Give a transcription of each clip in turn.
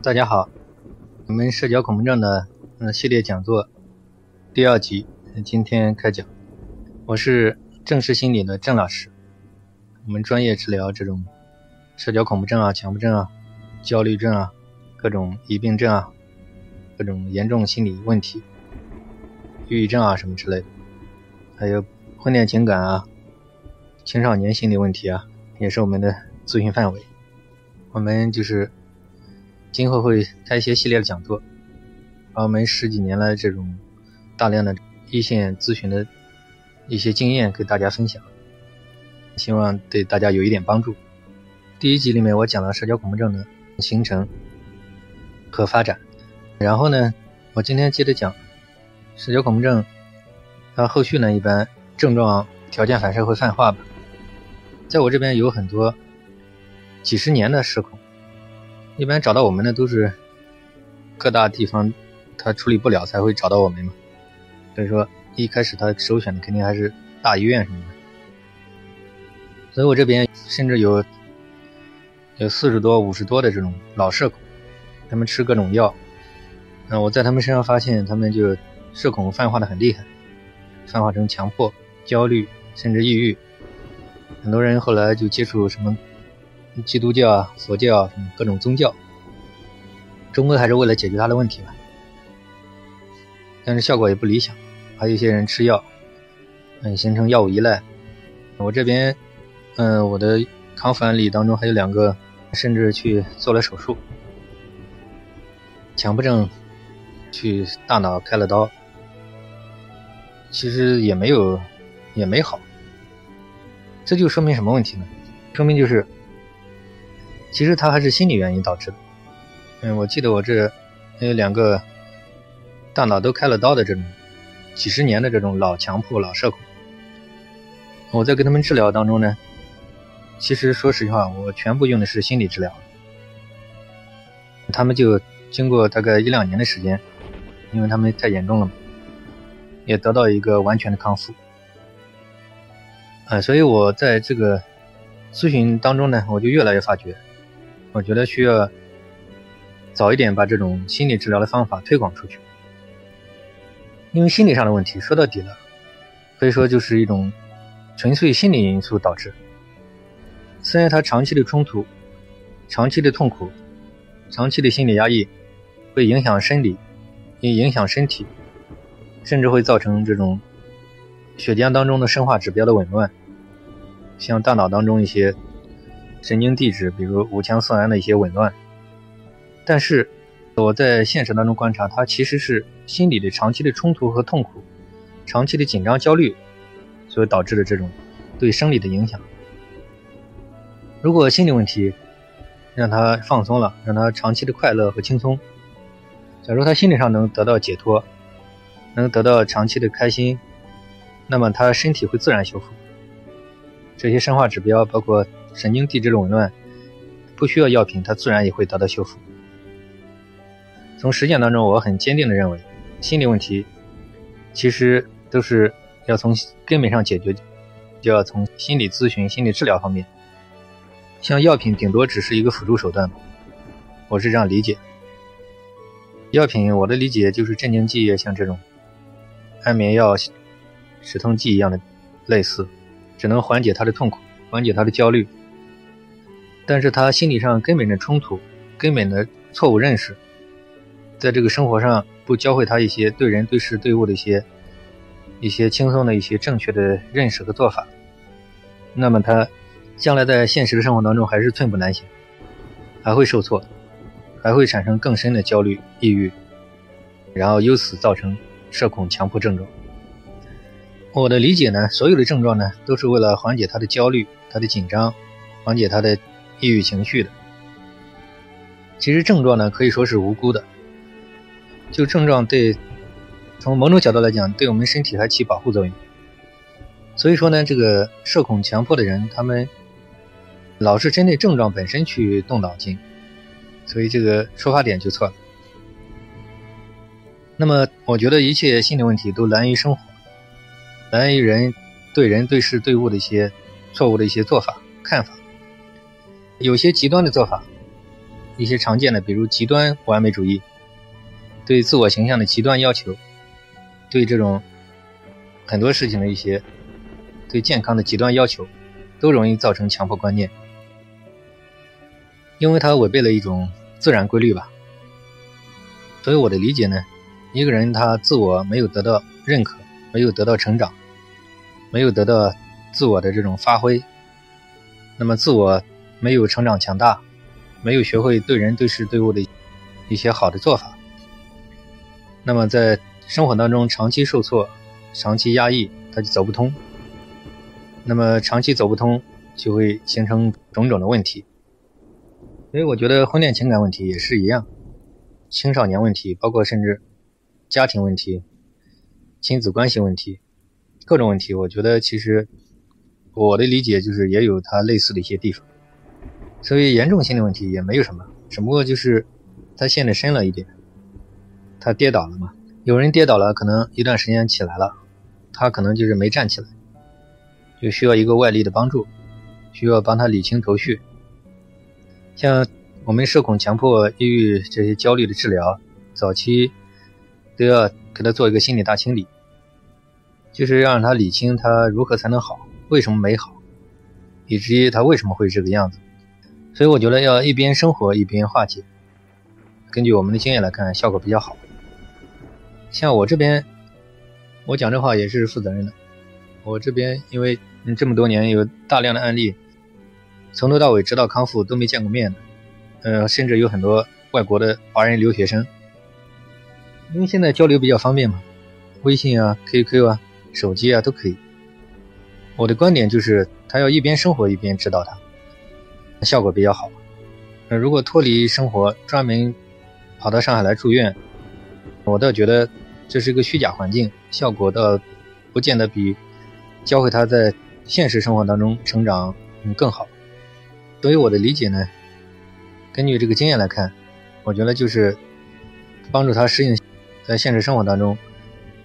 大家好，我们社交恐怖症的嗯系列讲座第二集今天开讲。我是正视心理的郑老师，我们专业治疗这种社交恐怖症啊、强迫症啊、焦虑症啊、各种疑病症啊、各种严重心理问题、抑郁症啊什么之类的，还有婚恋情感啊、青少年心理问题啊，也是我们的咨询范围。我们就是。今后会开一些系列的讲座，把我们十几年来这种大量的一线咨询的一些经验给大家分享，希望对大家有一点帮助。第一集里面我讲了社交恐怖症的形成和发展，然后呢，我今天接着讲社交恐怖症，它后续呢一般症状条件反射会泛化吧，在我这边有很多几十年的社恐。一般找到我们的都是各大地方，他处理不了才会找到我们嘛。所以说一开始他首选的肯定还是大医院什么的。所以我这边甚至有有四十多、五十多的这种老社恐，他们吃各种药，那我在他们身上发现，他们就社恐泛化的很厉害，泛化成强迫、焦虑，甚至抑郁。很多人后来就接触什么。基督教啊，佛教啊，各种宗教，终归还是为了解决他的问题吧。但是效果也不理想，还有一些人吃药，嗯，形成药物依赖。我这边，嗯，我的康复案例当中还有两个，甚至去做了手术，强迫症，去大脑开了刀，其实也没有，也没好。这就说明什么问题呢？说明就是。其实他还是心理原因导致的。嗯，我记得我这还有两个大脑都开了刀的这种几十年的这种老强迫老社恐，我在跟他们治疗当中呢，其实说实话，我全部用的是心理治疗。他们就经过大概一两年的时间，因为他们太严重了嘛，也得到一个完全的康复。啊，所以我在这个咨询当中呢，我就越来越发觉。我觉得需要早一点把这种心理治疗的方法推广出去，因为心理上的问题说到底了，可以说就是一种纯粹心理因素导致。虽然他长期的冲突、长期的痛苦、长期的心理压抑会影响生理，也影响身体，甚至会造成这种血浆当中的生化指标的紊乱，像大脑当中一些。神经递质，比如五羟色胺的一些紊乱，但是我在现实当中观察，它其实是心理的长期的冲突和痛苦，长期的紧张焦虑所导致的这种对生理的影响。如果心理问题让他放松了，让他长期的快乐和轻松，假如他心理上能得到解脱，能得到长期的开心，那么他身体会自然修复这些生化指标，包括。神经递质紊乱不需要药品，它自然也会得到修复。从实践当中，我很坚定的认为，心理问题其实都是要从根本上解决，就要从心理咨询、心理治疗方面。像药品顶多只是一个辅助手段，我是这样理解。药品我的理解就是镇静剂，像这种安眠药、止痛剂一样的类似，只能缓解他的痛苦，缓解他的焦虑。但是他心理上根本的冲突，根本的错误认识，在这个生活上不教会他一些对人对事对物的一些一些轻松的一些正确的认识和做法，那么他将来在现实的生活当中还是寸步难行，还会受挫，还会产生更深的焦虑、抑郁，然后由此造成社恐强迫症状。我的理解呢，所有的症状呢，都是为了缓解他的焦虑、他的紧张，缓解他的。抑郁情绪的，其实症状呢可以说是无辜的。就症状对，从某种角度来讲，对我们身体还起保护作用。所以说呢，这个社恐强迫的人，他们老是针对症状本身去动脑筋，所以这个出发点就错了。那么，我觉得一切心理问题都来源于生活，来源于人对人对事对物的一些错误的一些做法看法。有些极端的做法，一些常见的，比如极端完美主义，对自我形象的极端要求，对这种很多事情的一些对健康的极端要求，都容易造成强迫观念，因为它违背了一种自然规律吧。所以我的理解呢，一个人他自我没有得到认可，没有得到成长，没有得到自我的这种发挥，那么自我没有成长强大。没有学会对人对事对物的一些好的做法，那么在生活当中长期受挫、长期压抑，他就走不通。那么长期走不通，就会形成种种的问题。所以我觉得婚恋情感问题也是一样，青少年问题，包括甚至家庭问题、亲子关系问题，各种问题，我觉得其实我的理解就是也有它类似的一些地方。所以严重心理问题也没有什么，只不过就是他陷得深了一点，他跌倒了嘛。有人跌倒了，可能一段时间起来了，他可能就是没站起来，就需要一个外力的帮助，需要帮他理清头绪。像我们社恐、强迫、抑郁这些焦虑的治疗，早期都要给他做一个心理大清理，就是让他理清他如何才能好，为什么没好，以及他为什么会这个样子。所以我觉得要一边生活一边化解。根据我们的经验来看，效果比较好。像我这边，我讲这话也是负责任的。我这边因为这么多年有大量的案例，从头到尾直到康复都没见过面的，呃，甚至有很多外国的华人留学生。因为现在交流比较方便嘛，微信啊、QQ 啊、手机啊都可以。我的观点就是，他要一边生活一边指导他。效果比较好。那如果脱离生活，专门跑到上海来住院，我倒觉得这是一个虚假环境，效果倒不见得比教会他在现实生活当中成长嗯更好。所以我的理解呢，根据这个经验来看，我觉得就是帮助他适应在现实生活当中，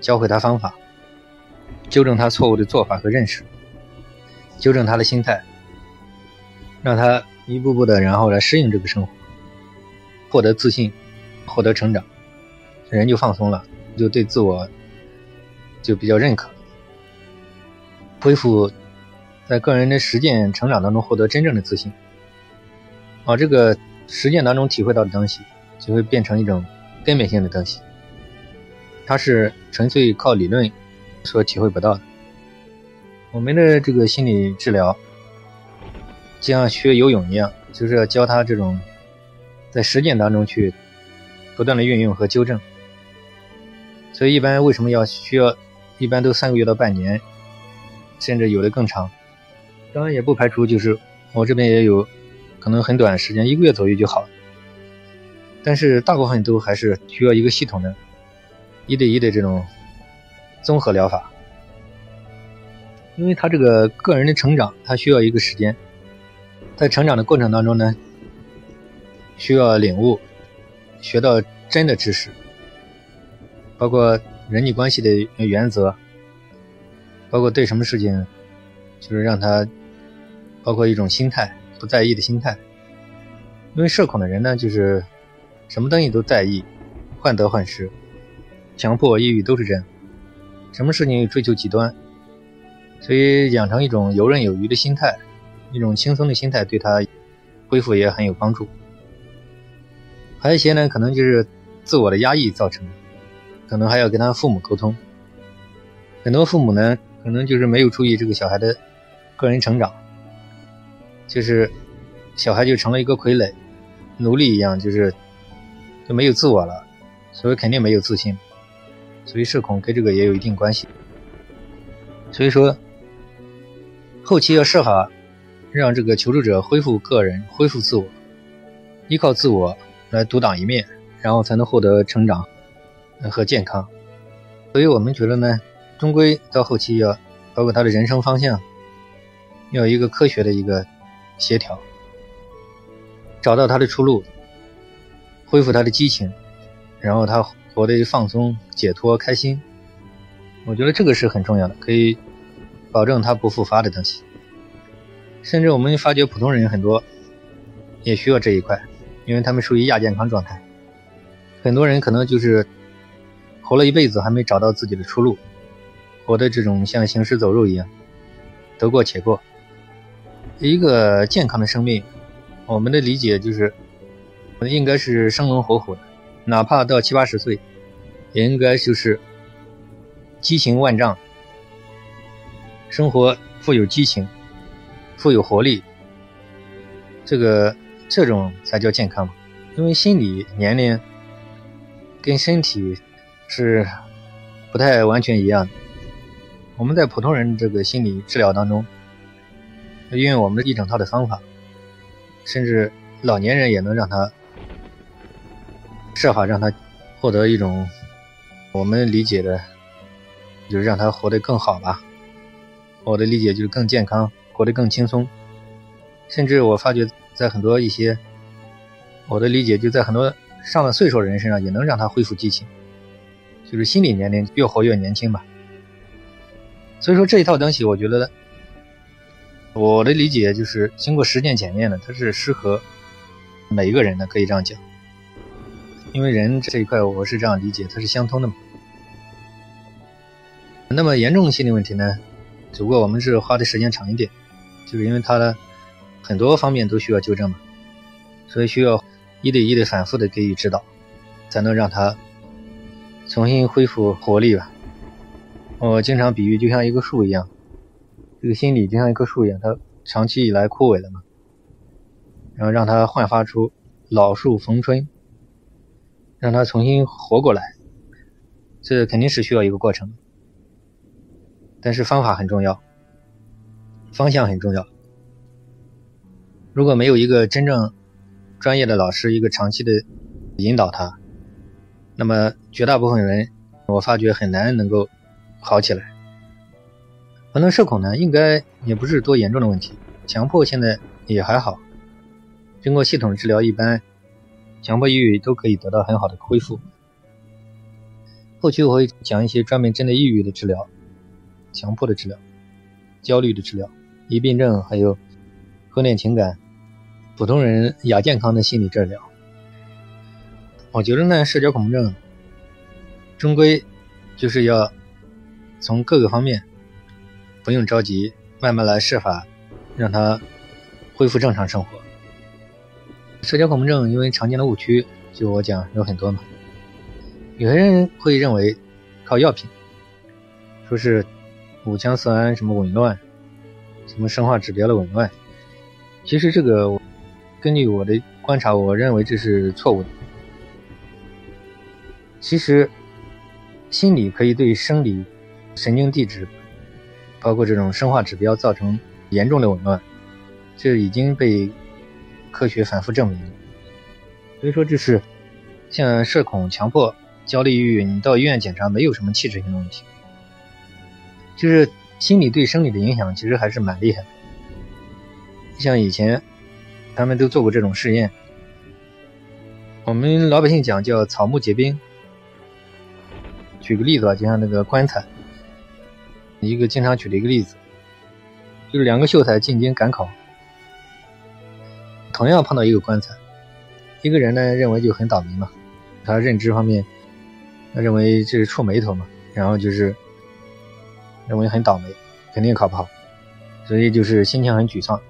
教会他方法，纠正他错误的做法和认识，纠正他的心态。让他一步步的，然后来适应这个生活，获得自信，获得成长，人就放松了，就对自我就比较认可，恢复在个人的实践成长当中获得真正的自信。啊，这个实践当中体会到的东西，就会变成一种根本性的东西，它是纯粹靠理论所体会不到的。我们的这个心理治疗。就像学游泳一样，就是要教他这种在实践当中去不断的运用和纠正。所以一般为什么要需要，一般都三个月到半年，甚至有的更长。当然也不排除就是我这边也有可能很短时间，一个月左右就好。但是大部分都还是需要一个系统的、一对一的这种综合疗法，因为他这个个人的成长，他需要一个时间。在成长的过程当中呢，需要领悟，学到真的知识，包括人际关系的原则，包括对什么事情，就是让他，包括一种心态，不在意的心态。因为社恐的人呢，就是什么东西都在意，患得患失，强迫、抑郁都是这样，什么事情追求极端，所以养成一种游刃有余的心态。一种轻松的心态对他恢复也很有帮助。还有一些呢，可能就是自我的压抑造成的，可能还要跟他父母沟通。很多父母呢，可能就是没有注意这个小孩的个人成长，就是小孩就成了一个傀儡、奴隶一样，就是就没有自我了，所以肯定没有自信。所以社恐跟这个也有一定关系。所以说，后期要设好。让这个求助者恢复个人、恢复自我，依靠自我来独当一面，然后才能获得成长和健康。所以我们觉得呢，终归到后期要包括他的人生方向，要有一个科学的一个协调，找到他的出路，恢复他的激情，然后他活得放松、解脱、开心。我觉得这个是很重要的，可以保证他不复发的东西。甚至我们发觉普通人很多也需要这一块，因为他们属于亚健康状态。很多人可能就是活了一辈子还没找到自己的出路，活的这种像行尸走肉一样，得过且过。一个健康的生命，我们的理解就是应该是生龙活虎的，哪怕到七八十岁，也应该就是激情万丈，生活富有激情，富有活力。这个这种才叫健康嘛，因为心理年龄跟身体是不太完全一样的。我们在普通人这个心理治疗当中，运用我们的一整套的方法，甚至老年人也能让他设法让他获得一种我们理解的，就是让他活得更好吧。我的理解就是更健康，活得更轻松。甚至我发觉，在很多一些，我的理解就在很多上了岁数的人身上，也能让他恢复激情，就是心理年龄越活越年轻吧。所以说这一套东西，我觉得我的理解就是经过实践检验的，它是适合每一个人的，可以这样讲。因为人这一块，我是这样理解，它是相通的嘛。那么严重心理问题呢，只不过我们是花的时间长一点，就是因为它的。很多方面都需要纠正嘛，所以需要一对一的反复的给予指导，才能让他重新恢复活力吧。我经常比喻就像一个树一样，这个心理就像一棵树一样，它长期以来枯萎了嘛，然后让它焕发出老树逢春，让它重新活过来，这肯定是需要一个过程，但是方法很重要，方向很重要。如果没有一个真正专业的老师，一个长期的引导他，那么绝大部分人，我发觉很难能够好起来。可能社恐呢，应该也不是多严重的问题。强迫现在也还好，经过系统治疗，一般强迫抑郁都可以得到很好的恢复。后期我会讲一些专门针对抑郁的治疗、强迫的治疗、焦虑的治疗、疑病症，还有婚恋情感。普通人亚健康的心理治疗，我觉得呢，社交恐惧症终归就是要从各个方面不用着急，慢慢来设法让他恢复正常生活。社交恐惧症因为常见的误区，就我讲有很多嘛。有些人会认为靠药品，说是五羟色胺什么紊乱，什么生化指标的紊乱，其实这个。根据我的观察，我认为这是错误的。其实，心理可以对生理、神经递质，包括这种生化指标造成严重的紊乱，这已经被科学反复证明。所以说，这是像社恐、强迫、焦虑、抑郁，你到医院检查没有什么器质性的问题，就是心理对生理的影响其实还是蛮厉害的。像以前。他们都做过这种试验。我们老百姓讲叫草木皆兵。举个例子吧，就像那个棺材，一个经常举的一个例子，就是两个秀才进京赶考，同样碰到一个棺材，一个人呢认为就很倒霉嘛，他认知方面，他认为这是触霉头嘛，然后就是认为很倒霉，肯定考不好，所以就是心情很沮丧。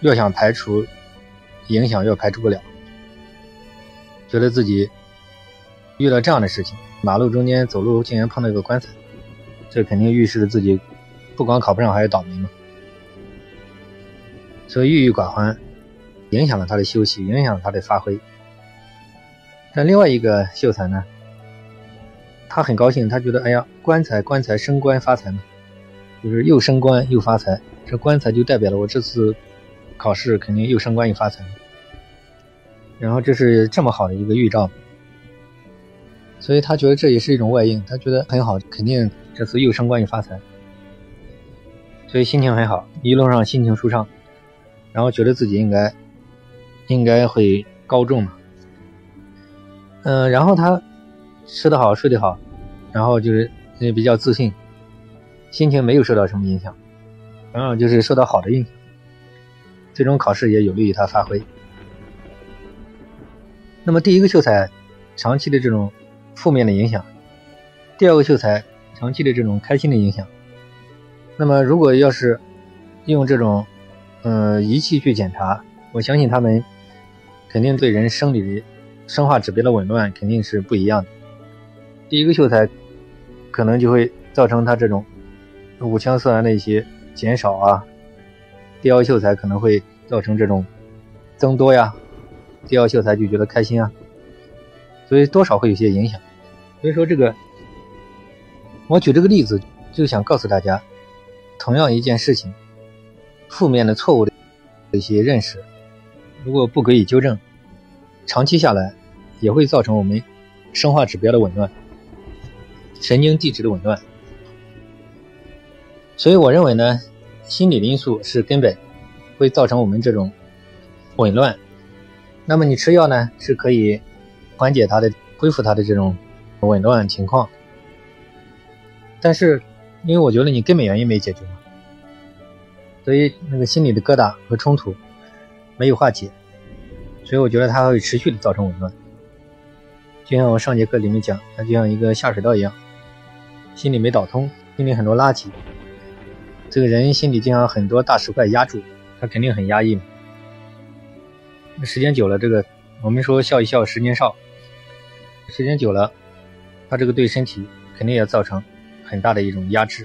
要想排除影响，又排除不了，觉得自己遇到这样的事情，马路中间走路竟然碰到一个棺材，这肯定预示着自己不光考不上，还是倒霉嘛。所以郁郁寡欢，影响了他的休息，影响了他的发挥。但另外一个秀才呢，他很高兴，他觉得哎呀，棺材棺材升官发财嘛，就是又升官又发财，这棺材就代表了我这次。考试肯定又升官又发财，然后这是这么好的一个预兆，所以他觉得这也是一种外应，他觉得很好，肯定这次又升官又发财，所以心情很好，一路上心情舒畅，然后觉得自己应该应该会高中嘛，嗯，然后他吃得好睡得好，然后就是也比较自信，心情没有受到什么影响，然后就是受到好的影响。最终考试也有利于他发挥，那么第一个秀才长期的这种负面的影响，第二个秀才长期的这种开心的影响。那么如果要是用这种呃仪器去检查，我相信他们肯定对人生理生化指标的紊乱肯定是不一样的。第一个秀才可能就会造成他这种五羟色胺的一些减少啊，第二秀才可能会造成这种增多呀，第二秀才就觉得开心啊，所以多少会有些影响。所以说这个，我举这个例子就想告诉大家。同样一件事情，负面的、错误的一些认识，如果不给予纠正，长期下来也会造成我们生化指标的紊乱、神经递质的紊乱。所以我认为呢，心理的因素是根本，会造成我们这种紊乱。那么你吃药呢，是可以缓解它的、恢复它的这种紊乱情况，但是。因为我觉得你根本原因没解决嘛，所以那个心理的疙瘩和冲突没有化解，所以我觉得它会持续的造成紊乱。就像我上节课里面讲，它就像一个下水道一样，心里没倒通，心里很多垃圾，这个人心里经常很多大石块压住，他肯定很压抑嘛。时间久了，这个我们说笑一笑，十年少，时间久了，他这个对身体肯定也造成。很大的一种压制。